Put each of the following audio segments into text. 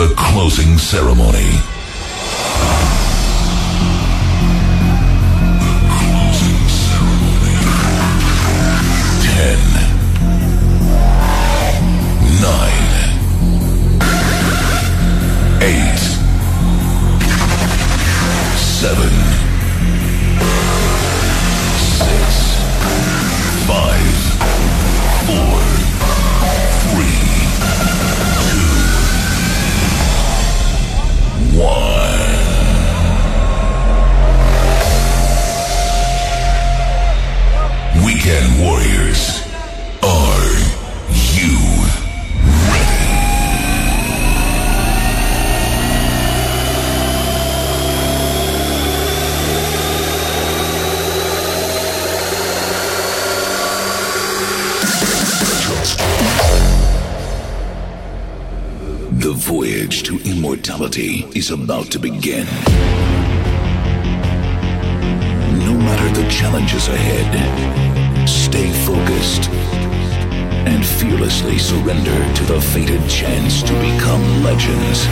the closing ceremony. Is about to begin. No matter the challenges ahead, stay focused and fearlessly surrender to the fated chance to become legends.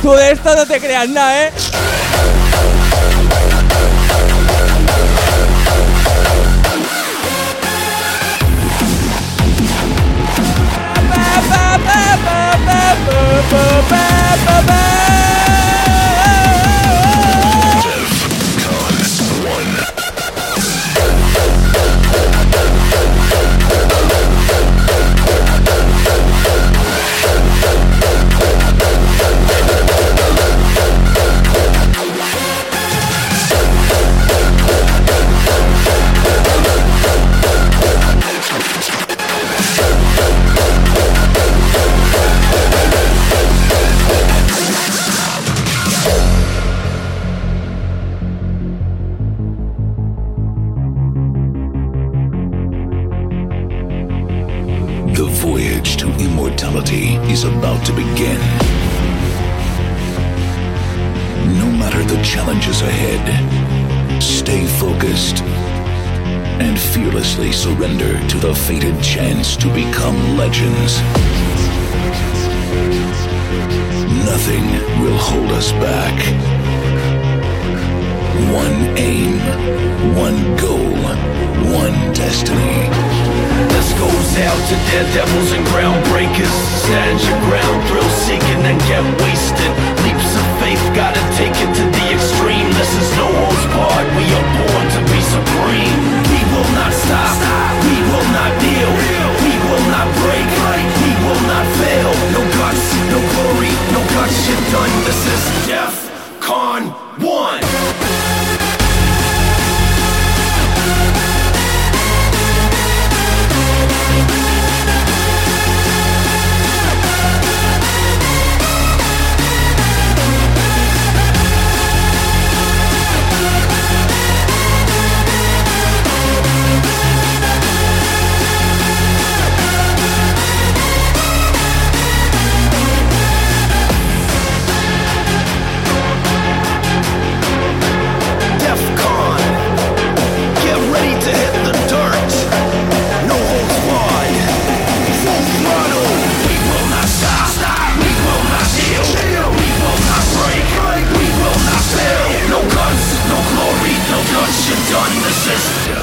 Tú de esto no te creas nada, ¿eh? The voyage to immortality is about to begin. No matter the challenges ahead, stay focused and fearlessly surrender to the fated chance to become legends. Nothing will hold us back. One aim, one goal, one destiny. This goes out to daredevils and groundbreakers. Stand your ground, thrill seeking and get wasted. Leaps of faith, gotta take it to the extreme. This is no holds barred. We are born to be supreme. We will not stop. We will not kneel. We will not break. We will not fail. No guts, no glory, no guts. Shit done. This is Def on the system.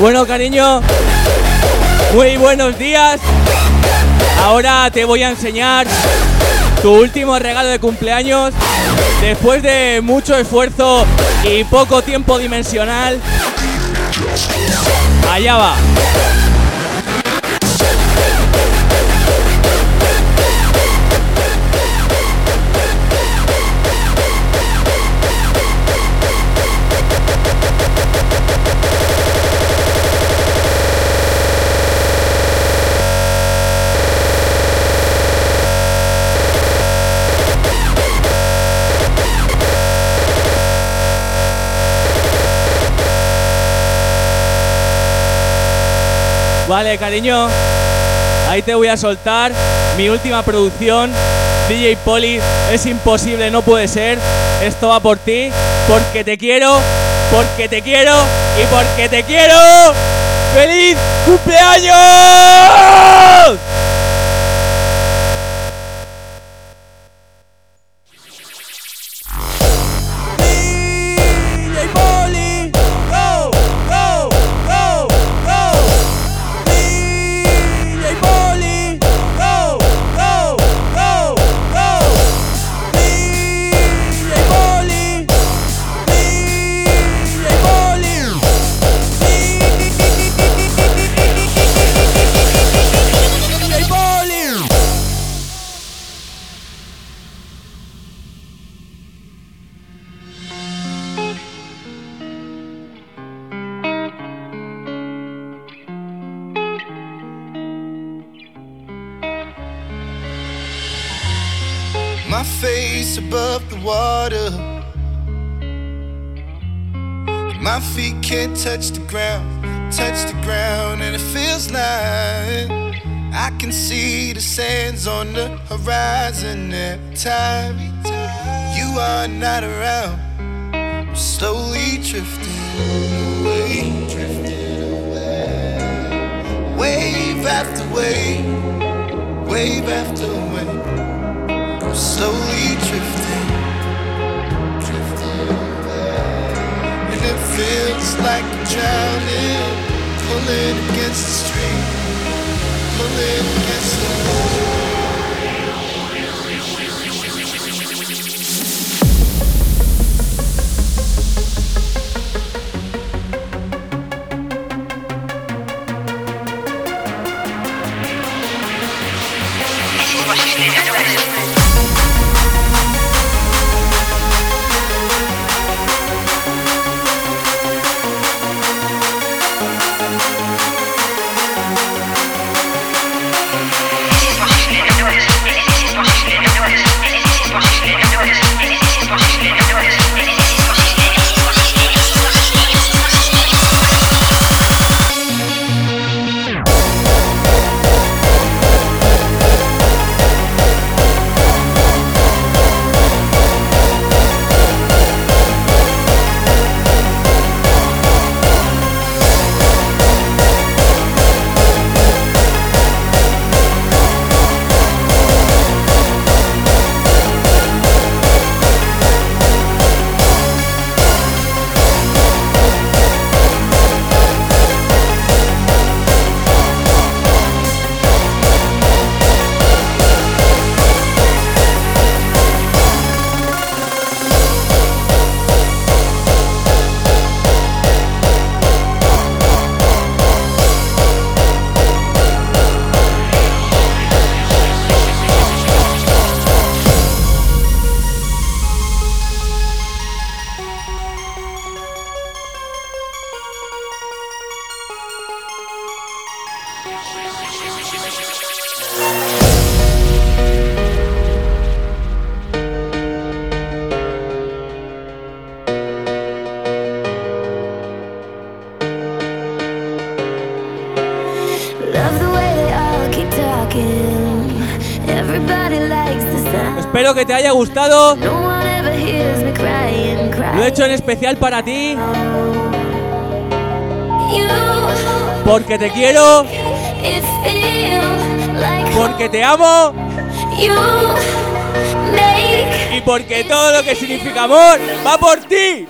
Bueno, cariño, muy buenos días. Ahora te voy a enseñar tu último regalo de cumpleaños. Después de mucho esfuerzo y poco tiempo dimensional. Allá va. Vale, cariño. Ahí te voy a soltar mi última producción. DJ Poli, es imposible, no puede ser. Esto va por ti, porque te quiero, porque te quiero y porque te quiero. ¡Feliz cumpleaños! Touch the ground, touch the ground, and it feels like I can see the sands on the horizon every time you are not around. I'm slowly drifting away, drifting wave after wave, wave after wave. I'm slowly feels like I'm drowning, pulling against the stream, pulling against the This especial para ti. Porque te quiero. Porque te amo. Y porque todo lo que significa amor va por ti.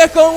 dejo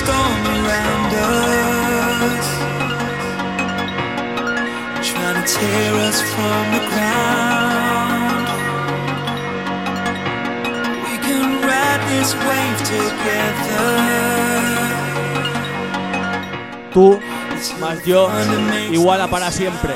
storm around us, trying to tear us from the ground. We can ride this wave together. Tú más yo iguala para siempre.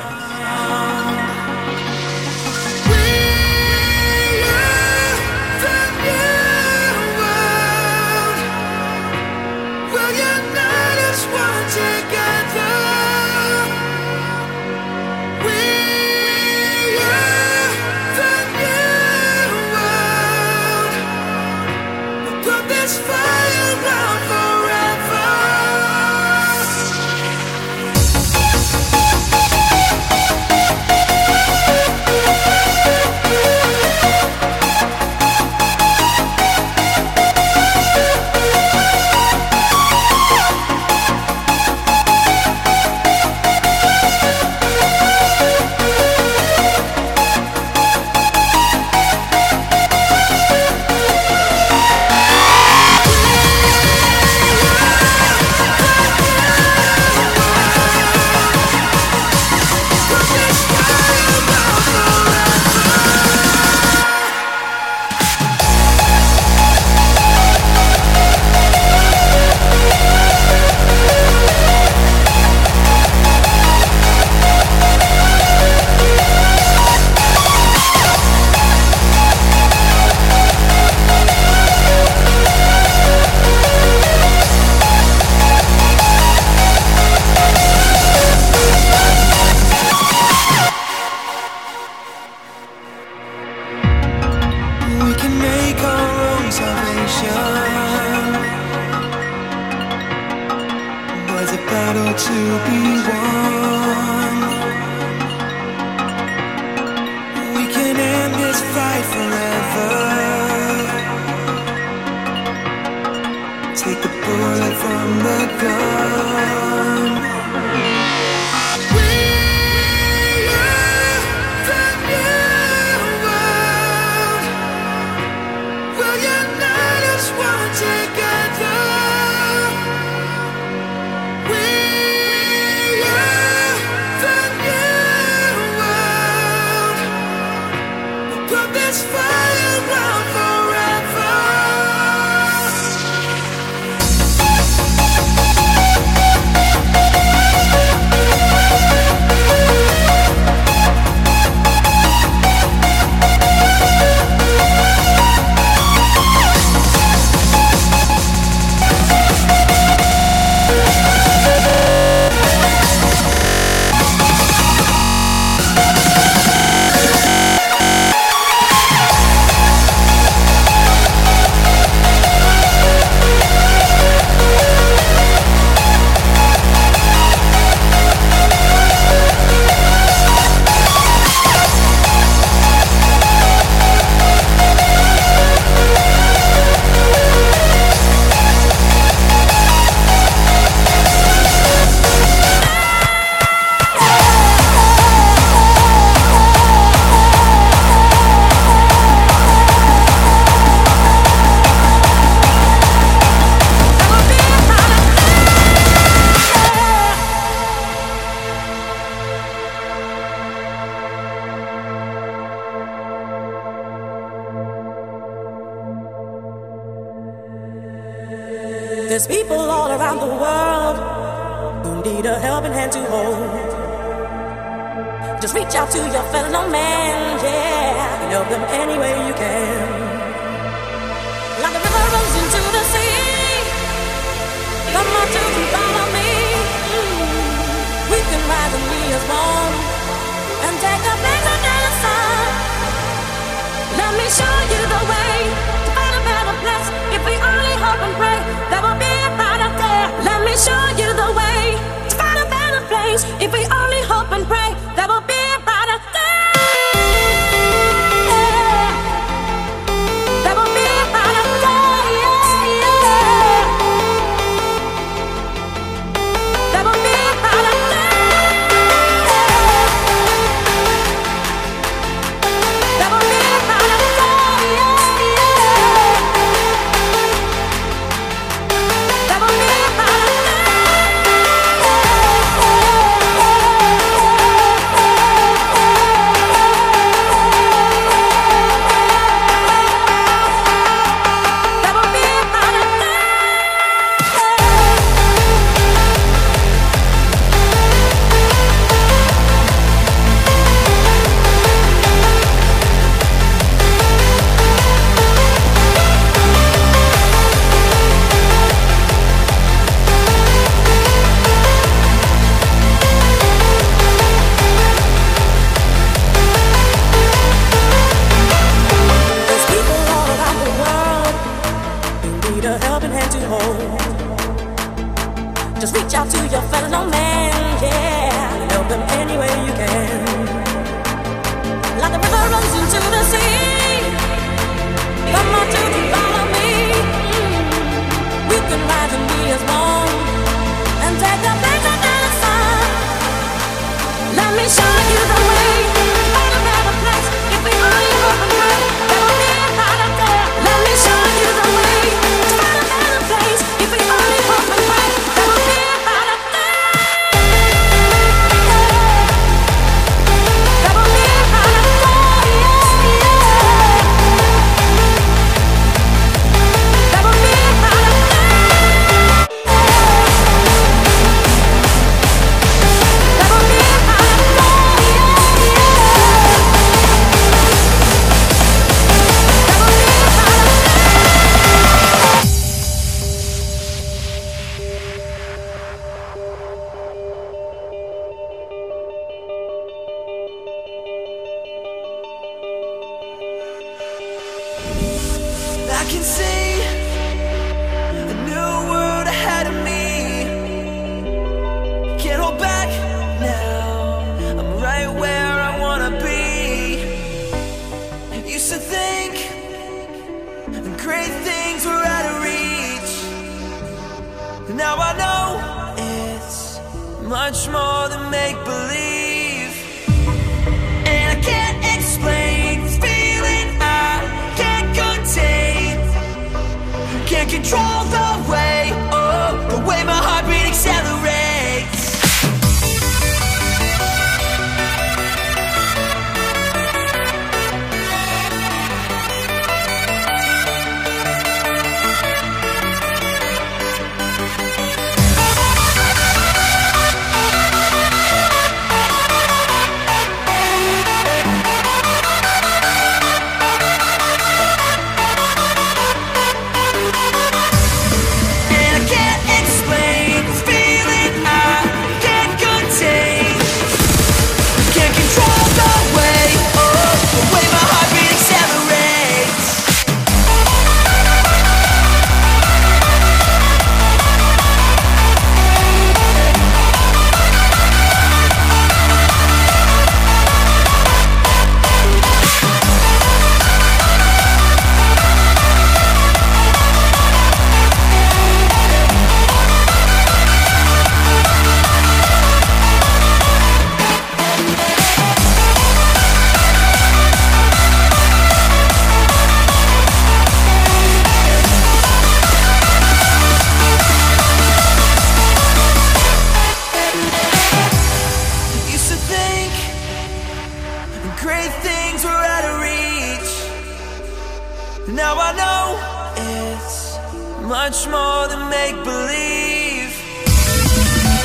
Much more than make believe.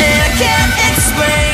And I can't explain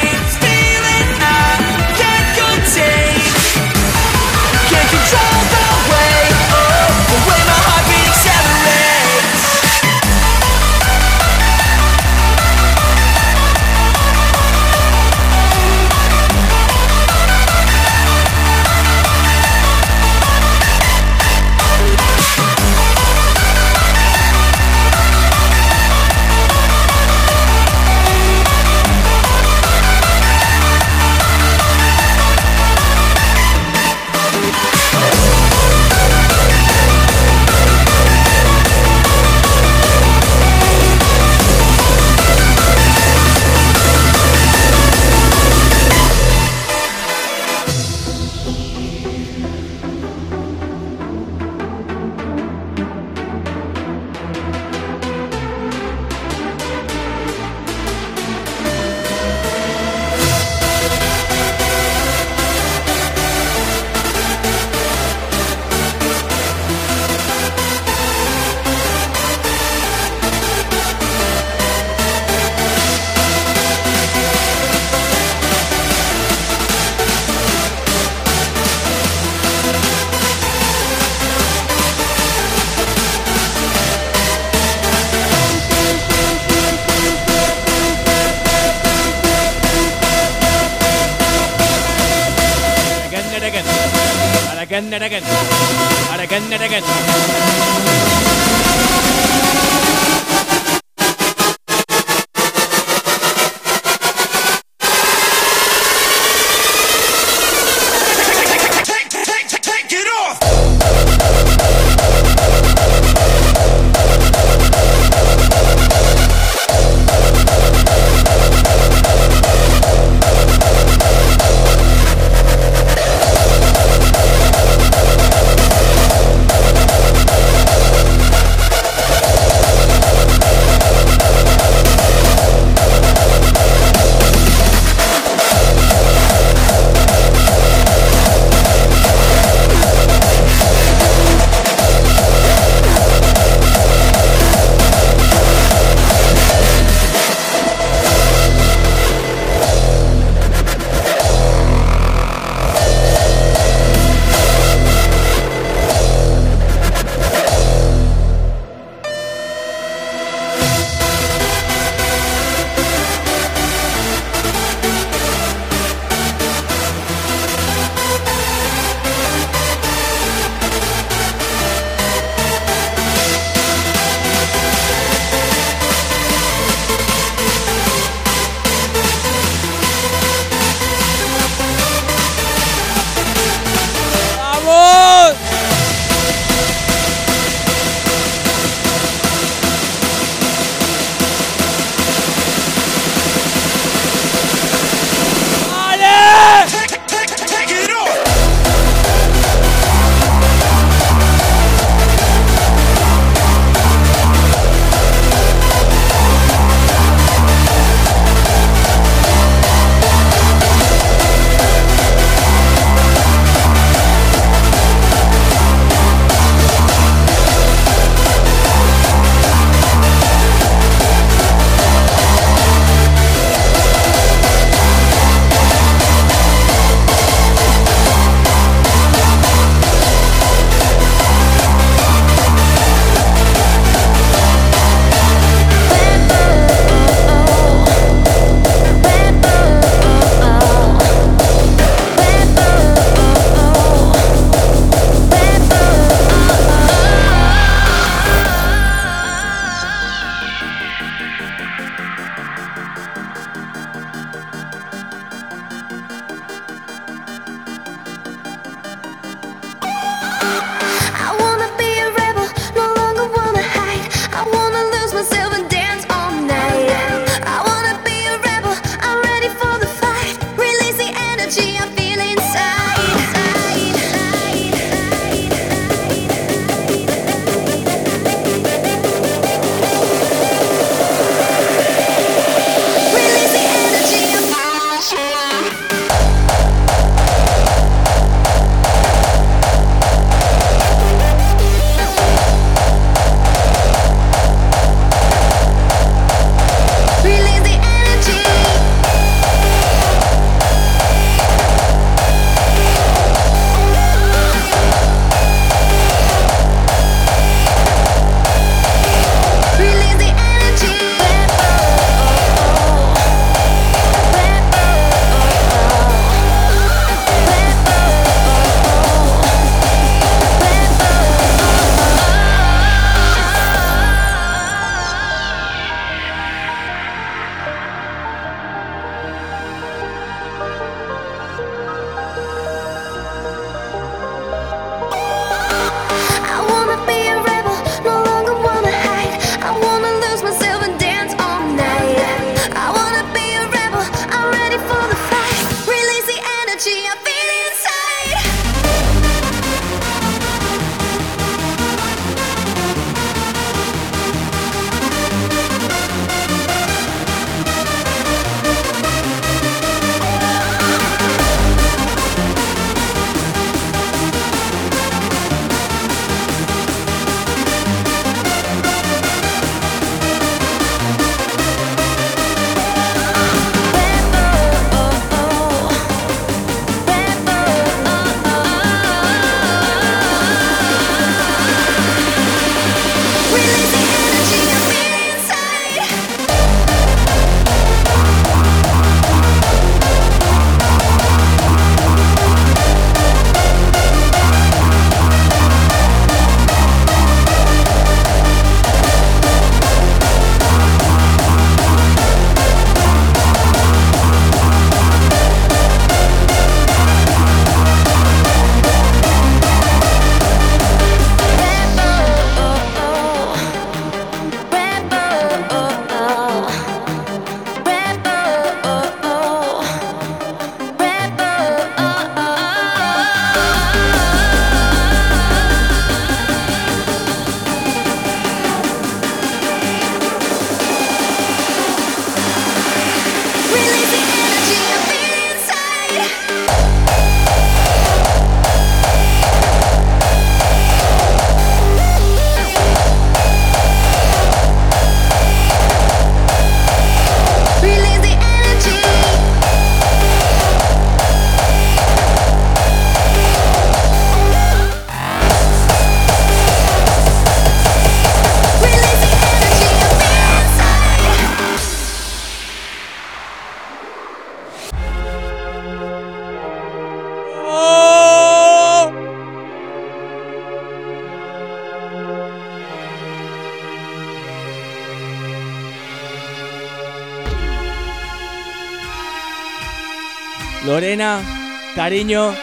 Cariño,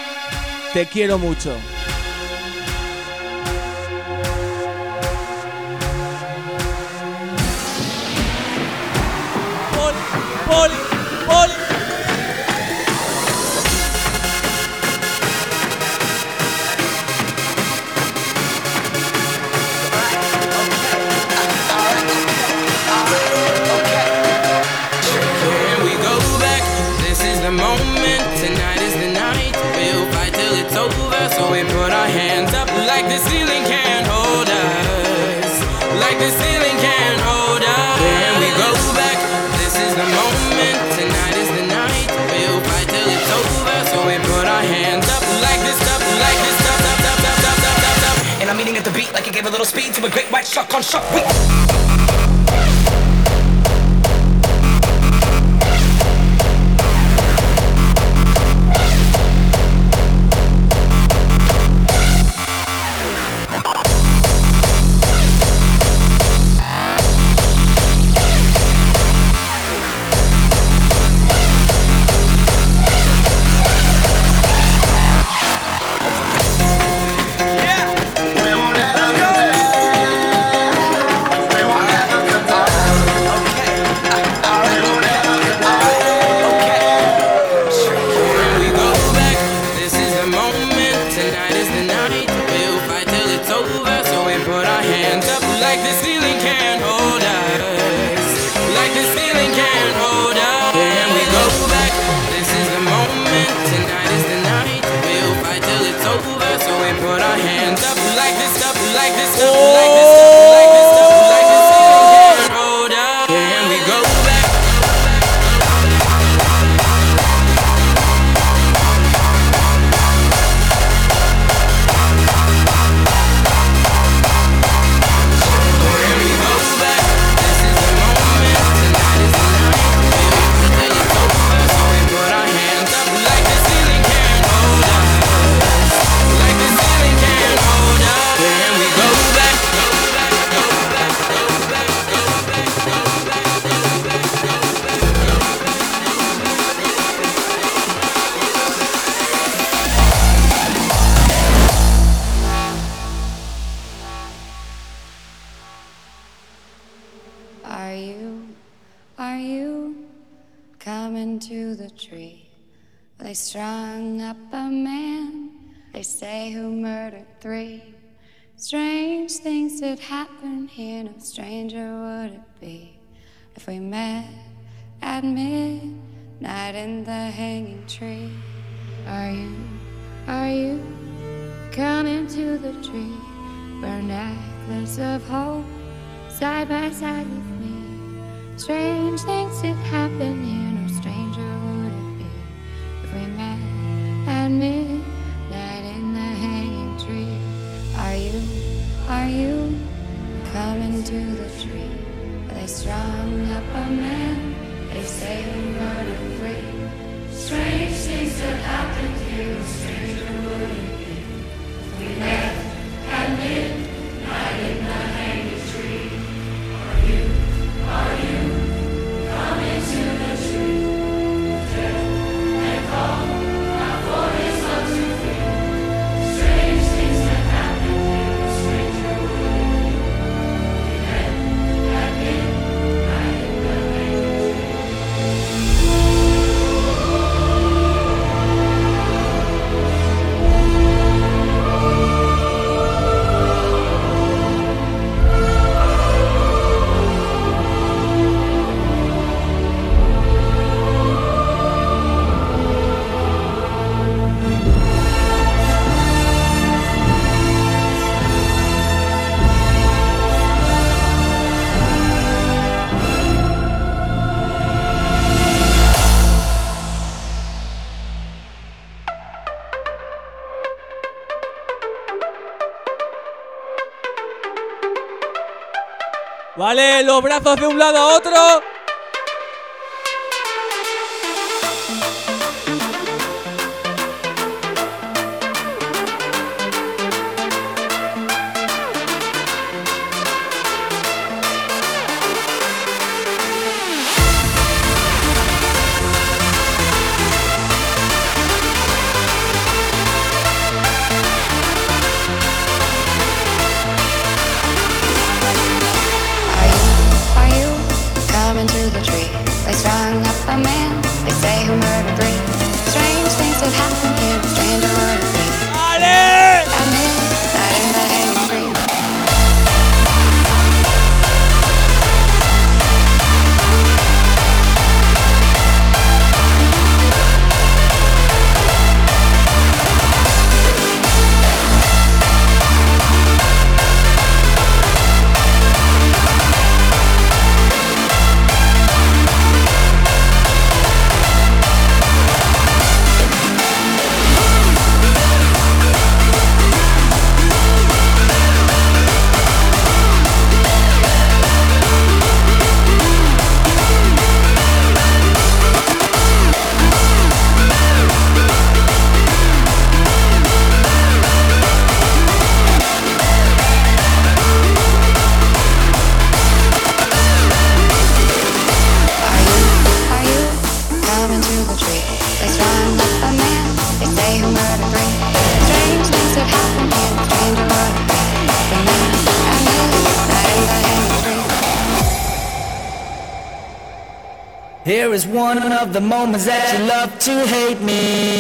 te quiero mucho. at the beat like it gave a little speed to a great white shark on shark week. Vale, los brazos de un lado a otro. one of the moments that you love to hate me.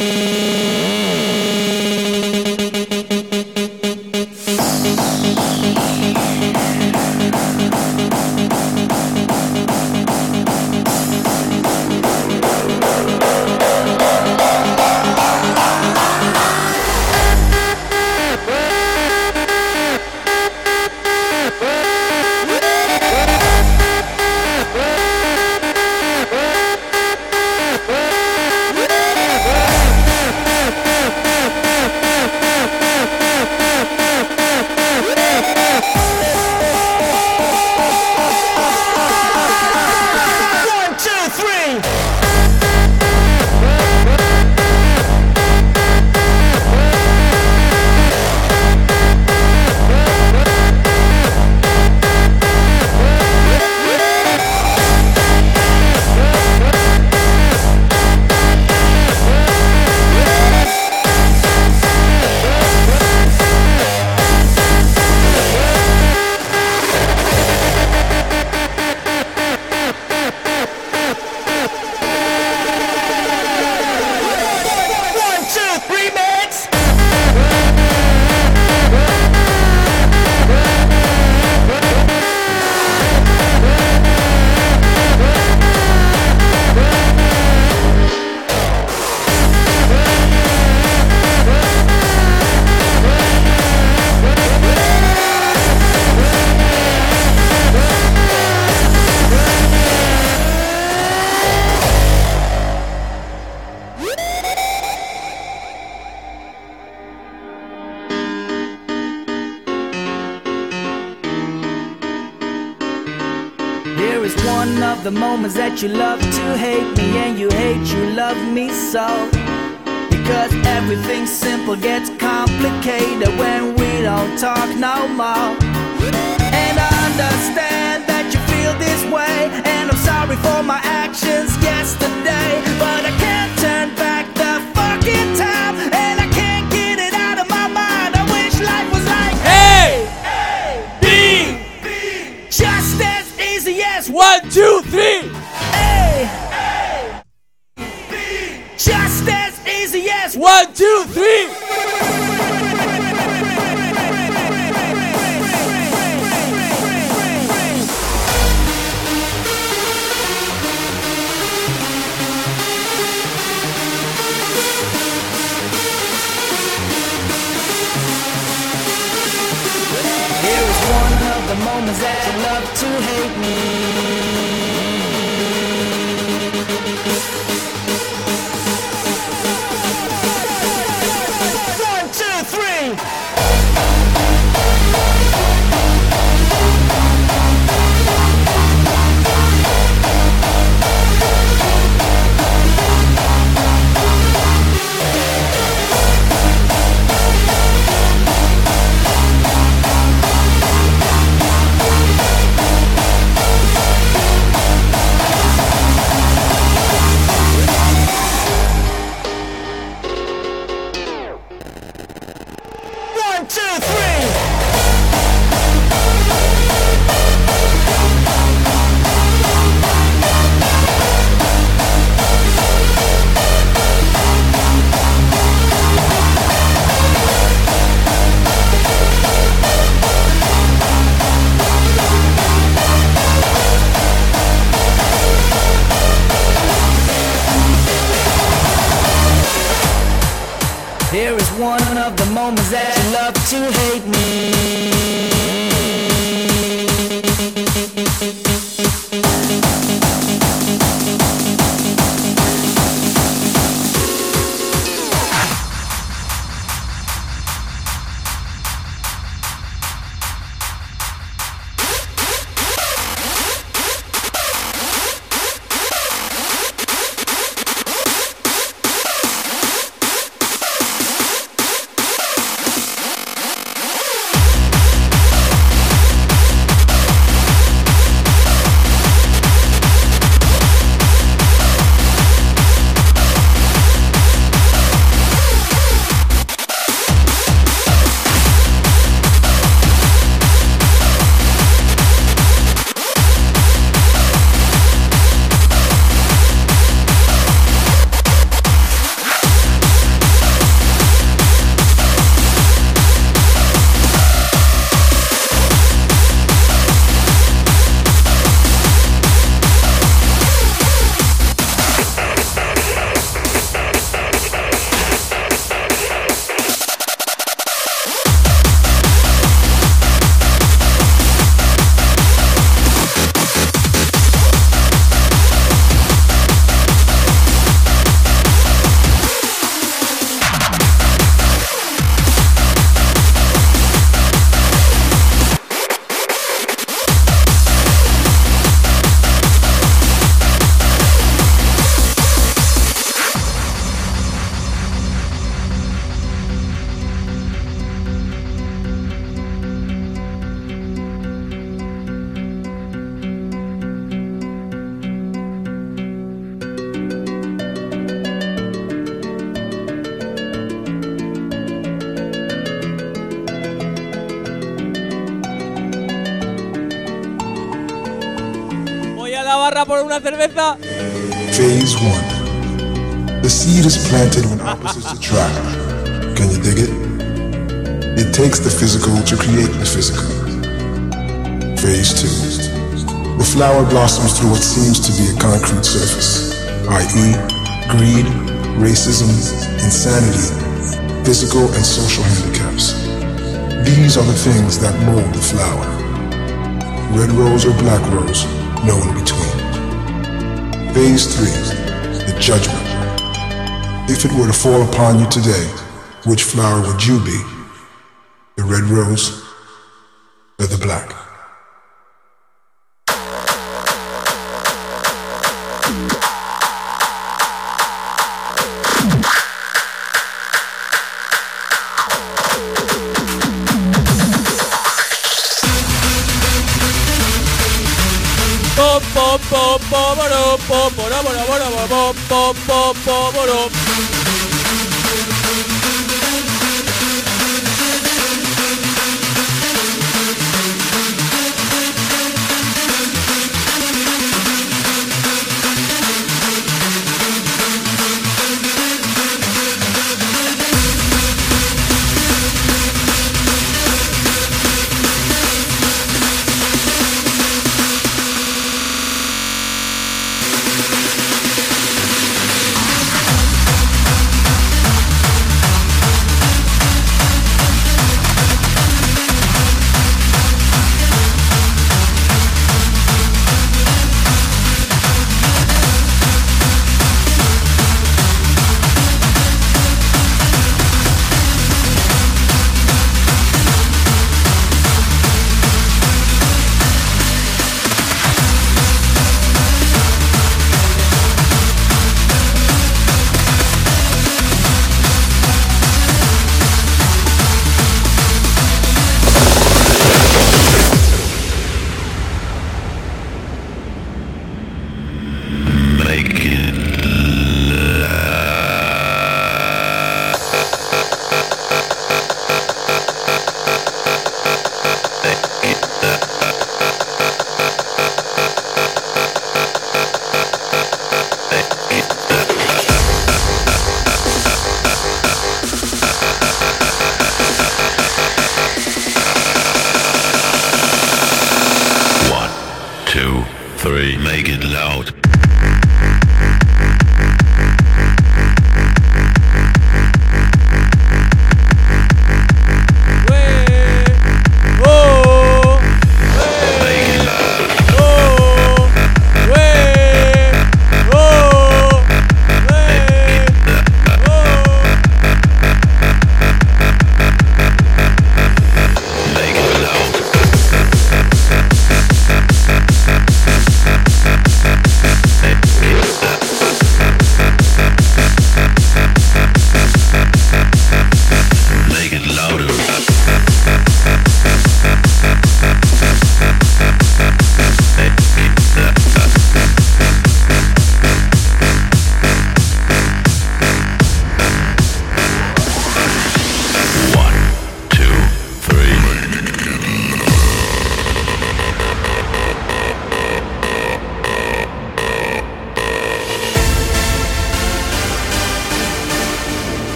Takes the physical to create the physical. Phase 2. The flower blossoms through what seems to be a concrete surface, i.e., greed, racism, insanity, physical and social handicaps. These are the things that mold the flower. Red rose or black rose, no in between. Phase 3, the judgment. If it were to fall upon you today, which flower would you be? The red rose or the black? Po, po, po, po, boro, po, boro, boro, boro, boro, po, po, po, boro.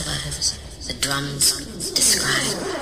Others, the drums describe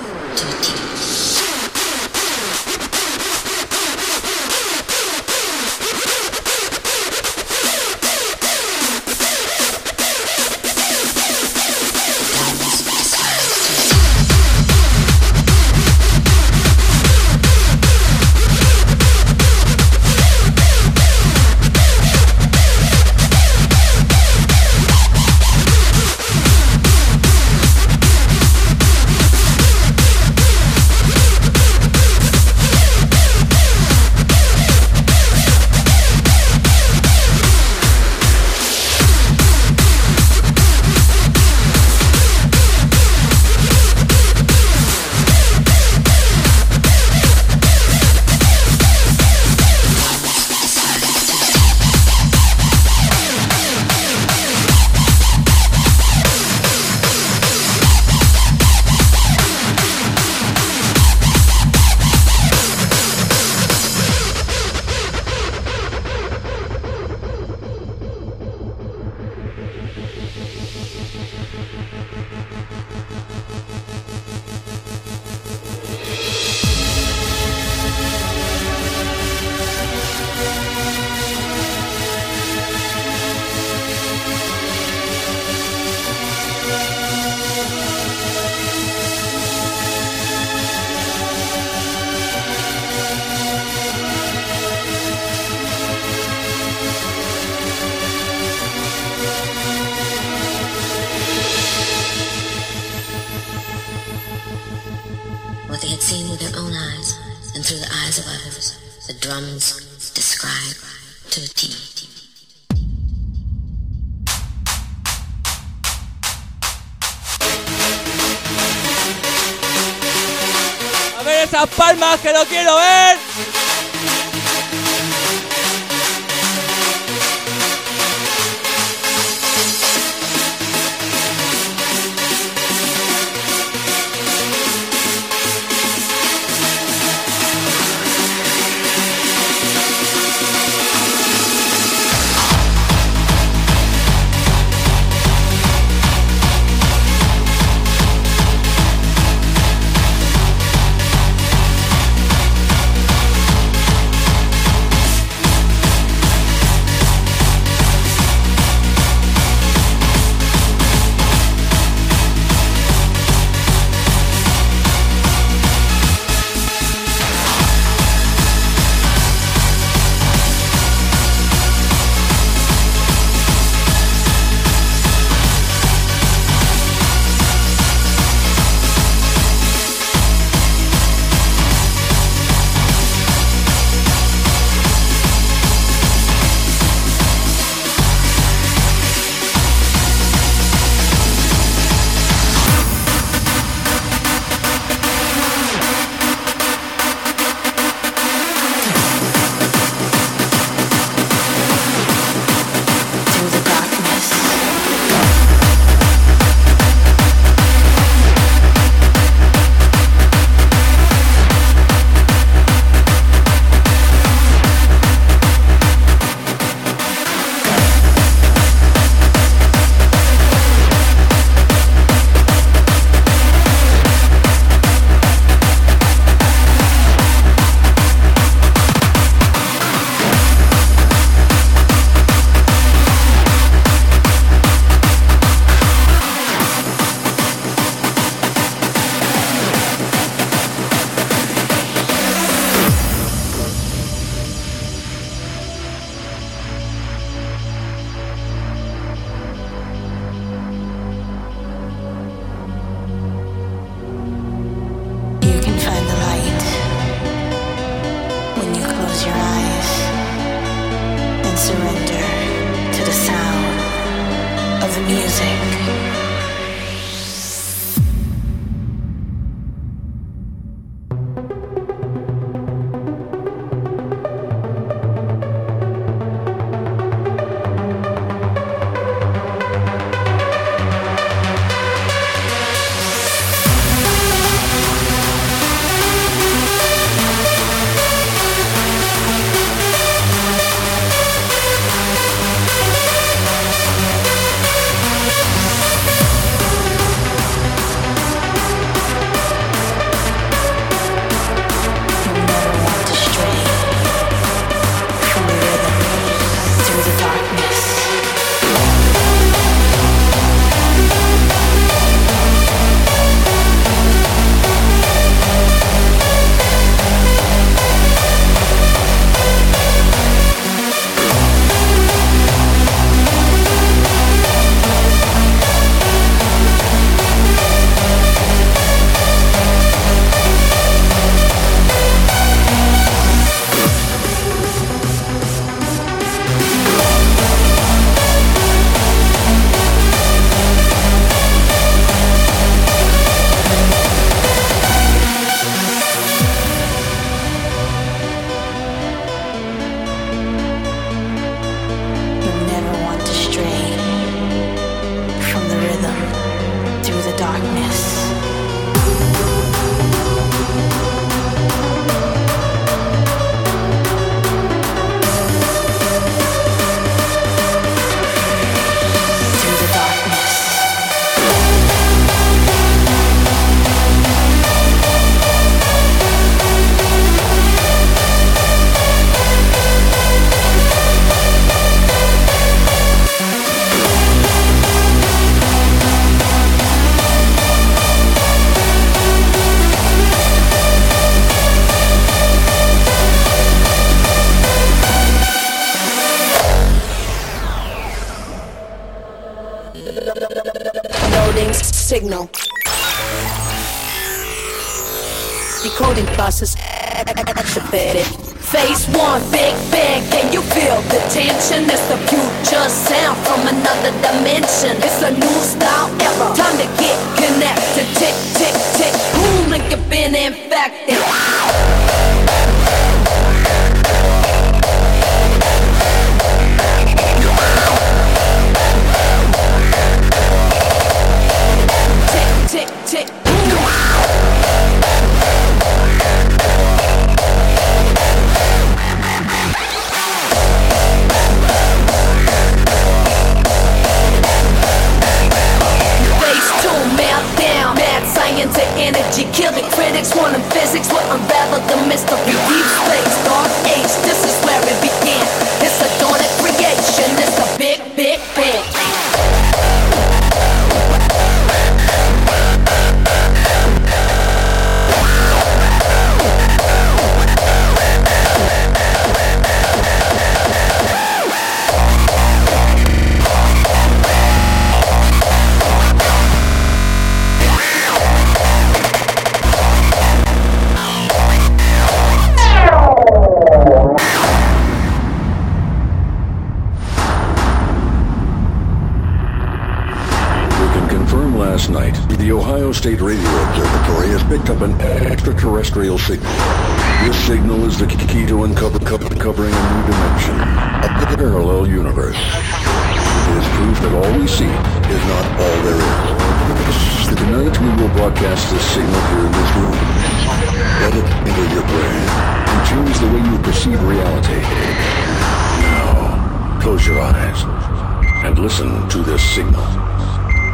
Listen to this signal.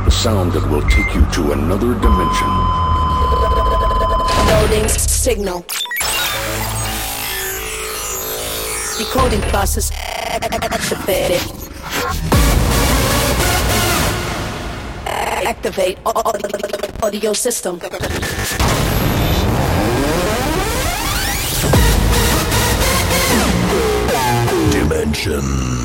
The sound that will take you to another dimension. Loading signal. Decoding process activated. Activate audio system. Dimension.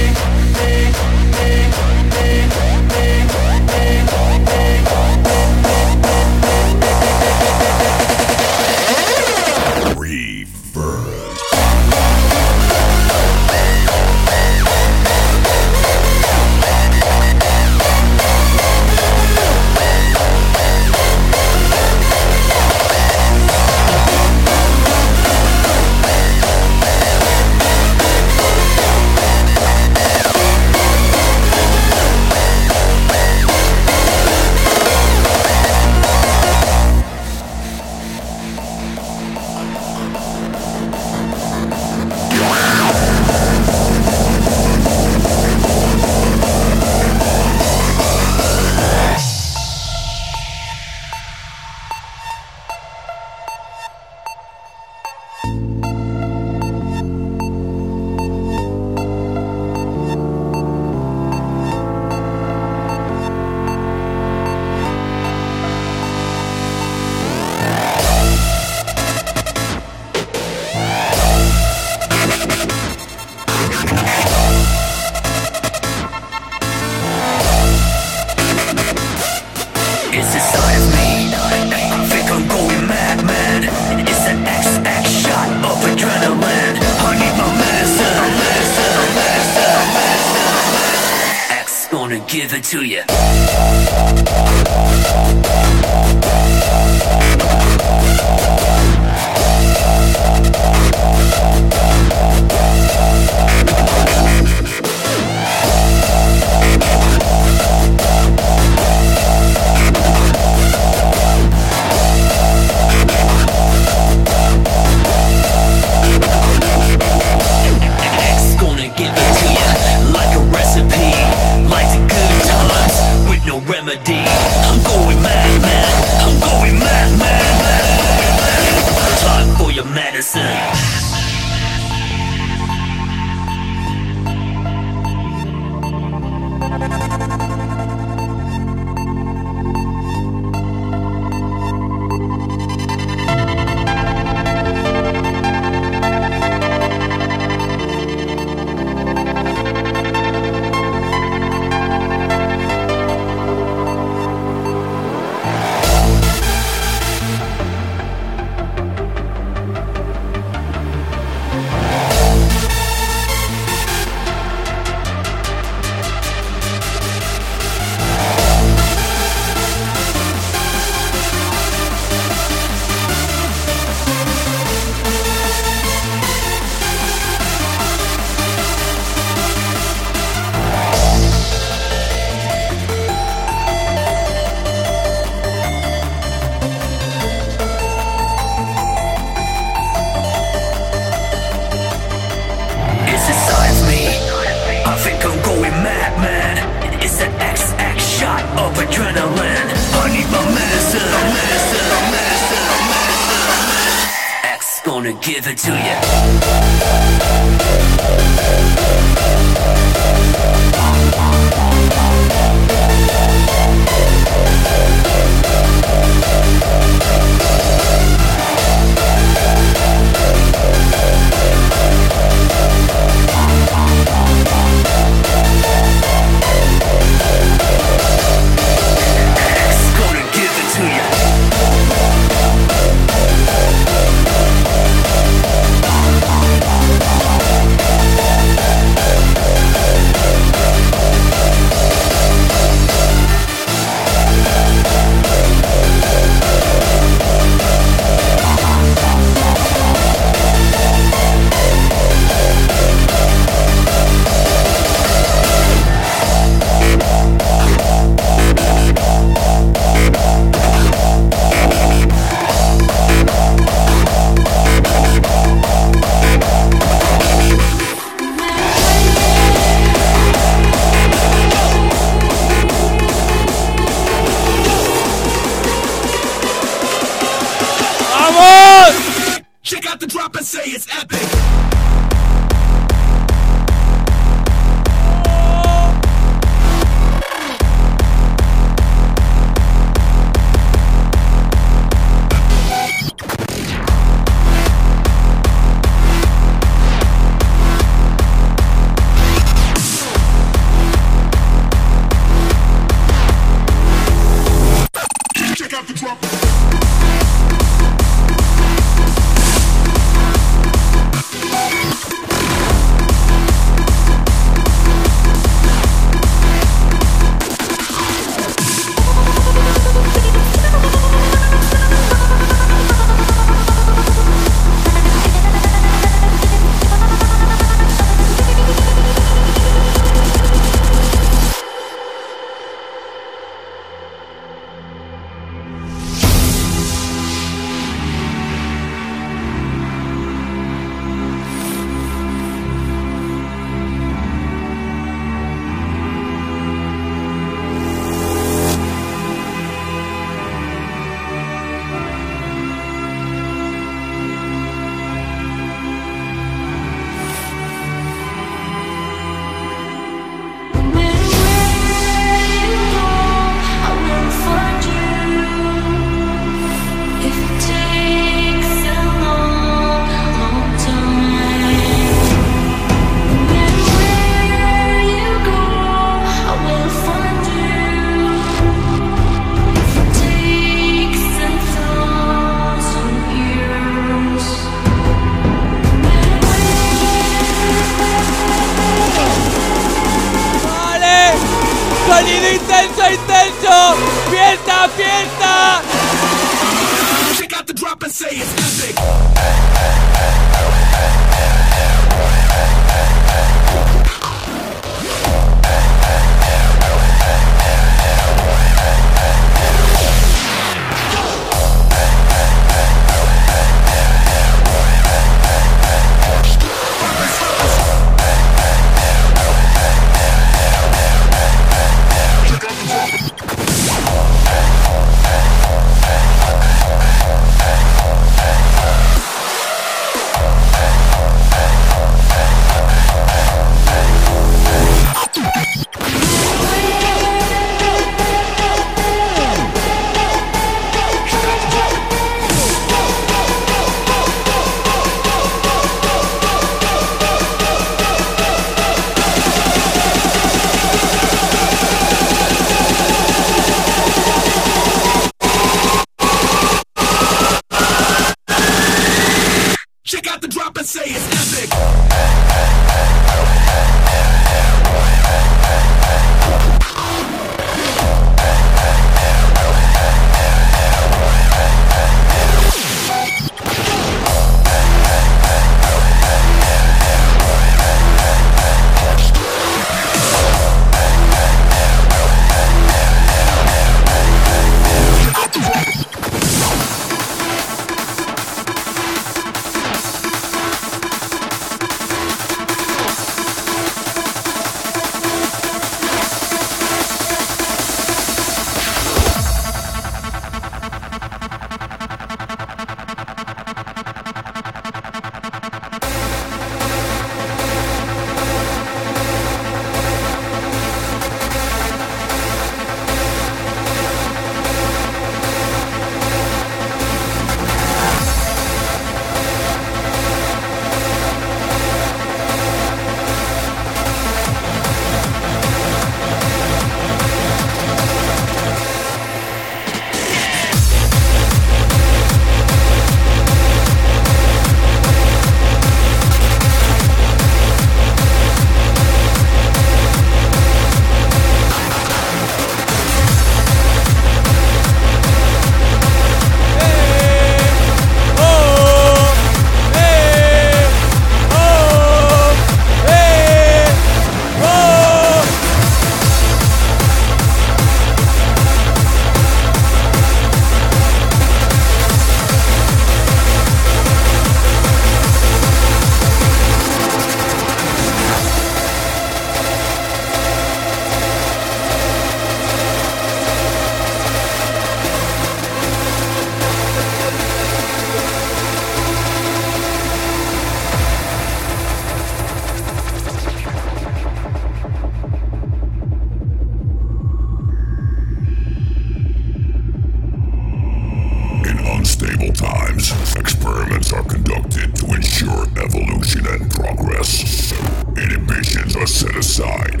are set aside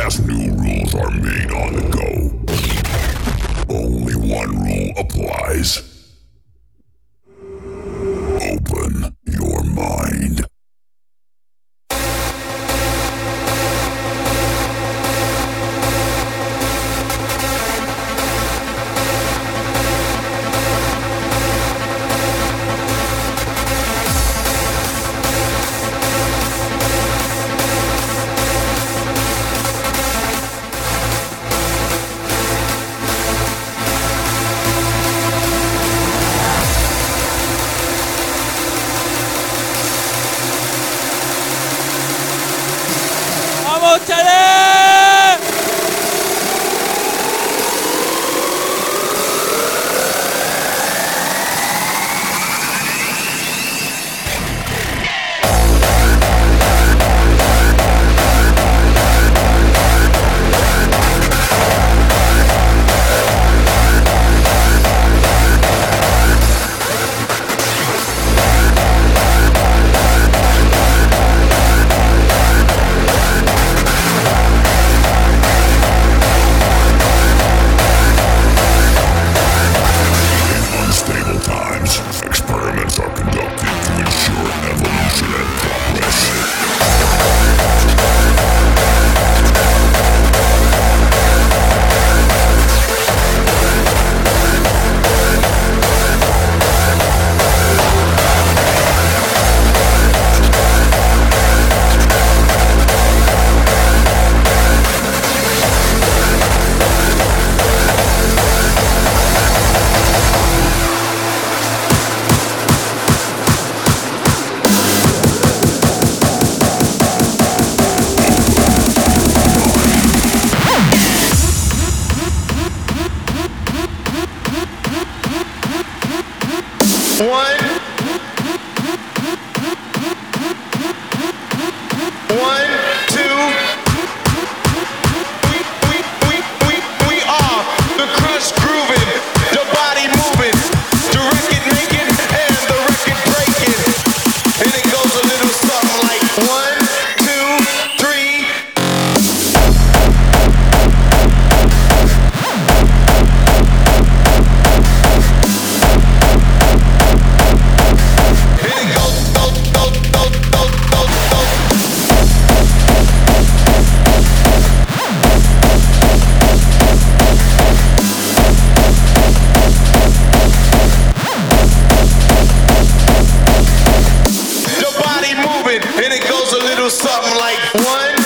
as new rules are made on the go. Only one rule applies. little something like one.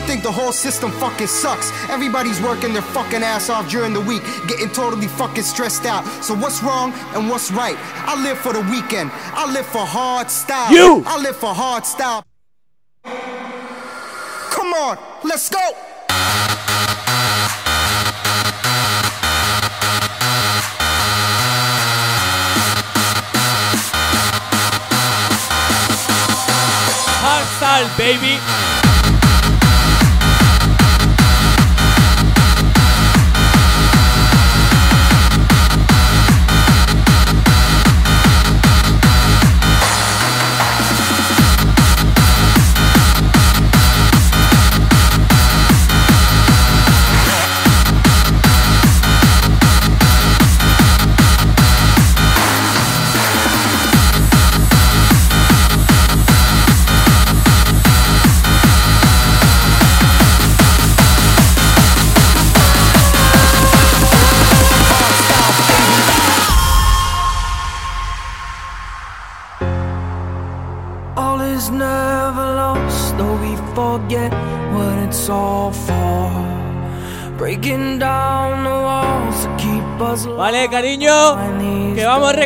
I think the whole system fucking sucks. Everybody's working their fucking ass off during the week, getting totally fucking stressed out. So what's wrong and what's right? I live for the weekend. I live for hard style. You! I live for hard style. Come on, let's go. Hardstyle, baby.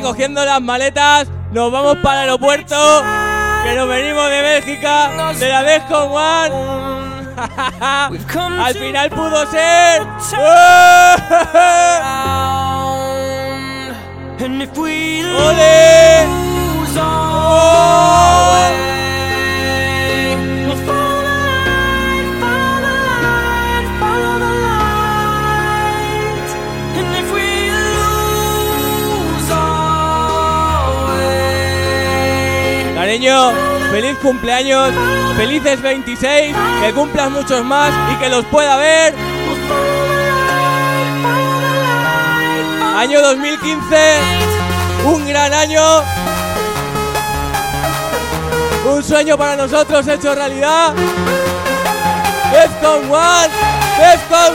Recogiendo las maletas, nos vamos para el aeropuerto, que nos venimos de Bélgica, de la Descon One. Al final pudo ser. ¡Ole! lose feliz cumpleaños, felices 26, que cumplas muchos más y que los pueda ver. Año 2015, un gran año, un sueño para nosotros hecho realidad. One,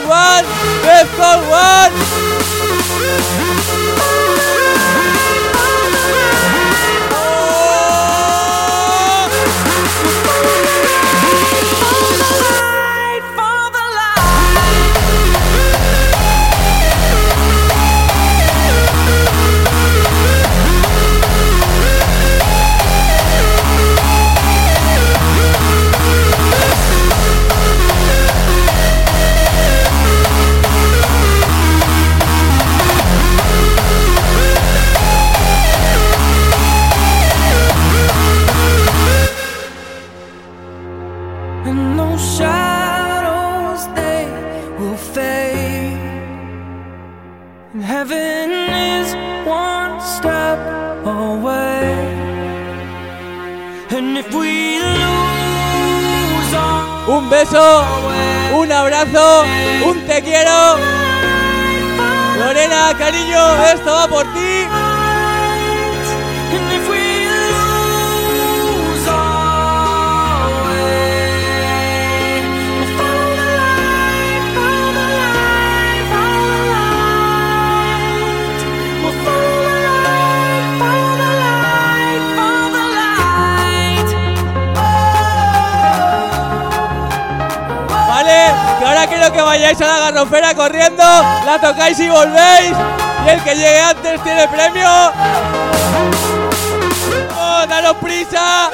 One, One. A la garrofera corriendo, la tocáis y volvéis. Y el que llegue antes tiene premio. ¡Vamos, daros prisa!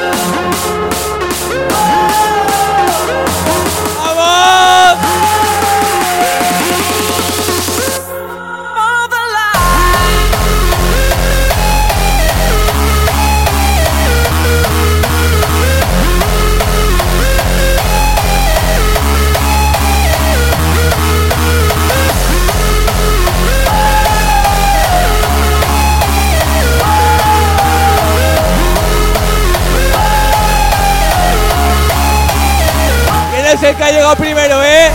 El que ha llegado primero, eh?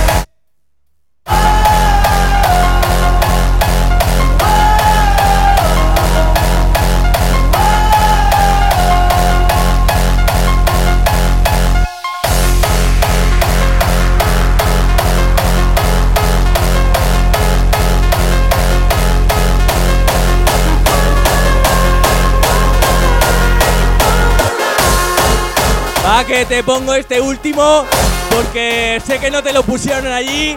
Va, que te pongo este último, porque sé que no te lo pusieron allí.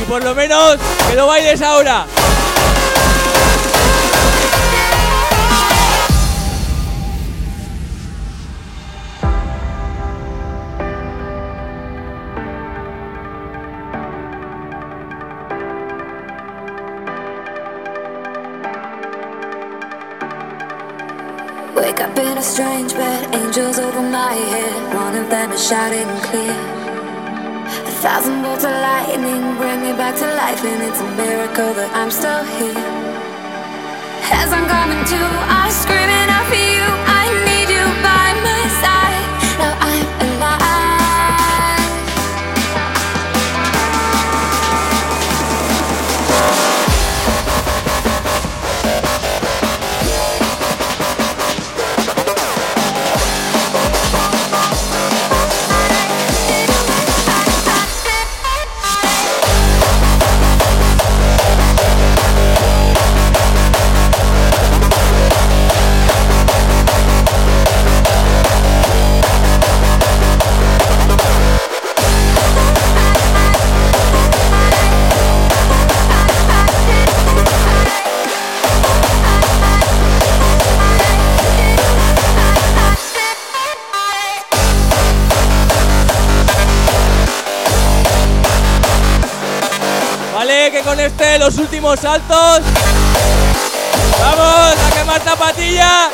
Y por lo menos que lo bailes ahora. Wake up in a strange bed, angels over my head. One of them is shouting clear. Thousand bolts of lightning bring me back to life, and it's a miracle that I'm still here. As I'm coming to, I'm screaming out for you. Este los últimos saltos. Vamos a quemar zapatilla.